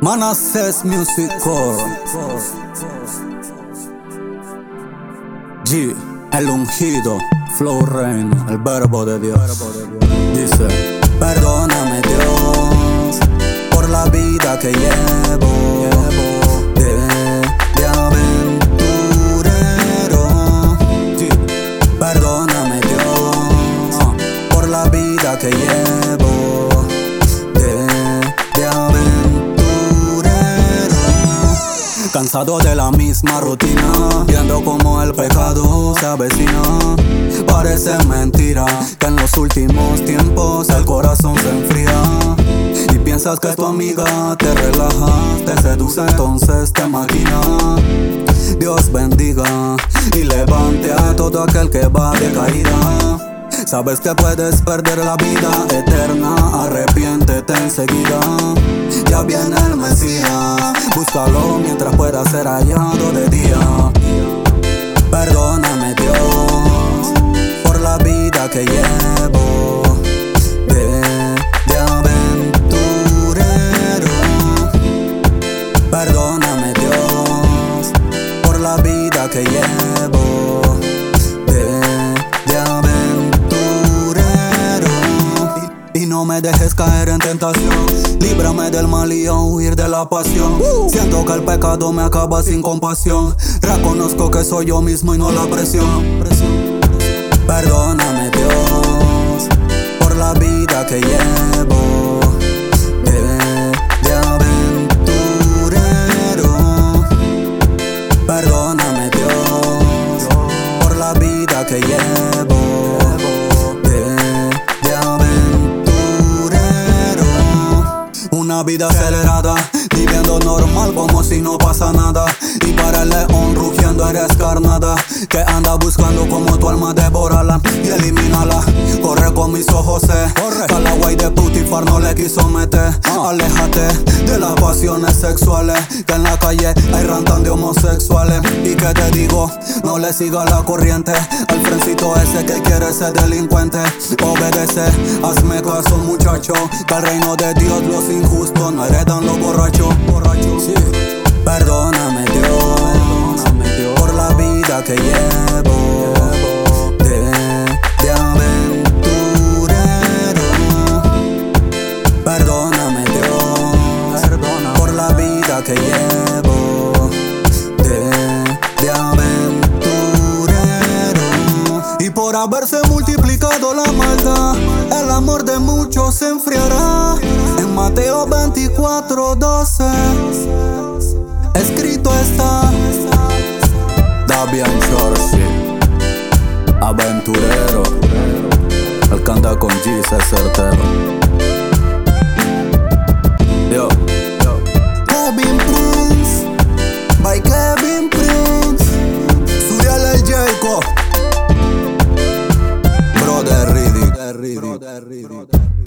Manassés Music Core. G, el ungido, Flow Reino, el verbo de Dios. Dice, perdóname Cansado de la misma rutina, viendo como el pecado se avecina. Parece mentira que en los últimos tiempos el corazón se enfría. Y piensas que tu amiga te relaja, te seduce, entonces te maquina. Dios bendiga y levante a todo aquel que va de caída. Sabes que puedes perder la vida eterna, arrepiéntete enseguida. Ya viene el Mesías, búscalo mientras pueda ser hallado de día. Perdóname Dios por la vida que llevo dejes caer en tentación, líbrame del mal y a huir de la pasión. Siento que el pecado me acaba sin compasión. Reconozco que soy yo mismo y no la presión. Perdóname Dios por la vida que llevo vida acelerada, viviendo normal como si no pasa nada. Y para el león rugiendo eres carnada, que anda buscando como tu alma devorala y elimínala. Corre con mis ojos, eh. corre. De putifar no le quiso meter. Aléjate de las pasiones sexuales, que en la calle hay rantan de homosexuales. Y que te digo, no le sigas la corriente al frencito ese que quiere ser delincuente. Obedece, hazme caso, muchacho, que al reino de Dios los injustos no heredan los borrachos. borrachos. Sí. Perdóname Dios, por la vida que llevo de, de aventurero. Perdóname Dios, por la vida que llevo de, de aventurero. Y por haberse multiplicado la maldad, el amor de muchos se enfriará. Mateo 24, 12. Escrito está. Davian Shorty, aventurero. Él canta con Jesus certero. Yo. Yo. Kevin Prince, by Kevin Prince. Suriel el Jacob. Brother Riddick. Brother Riddick.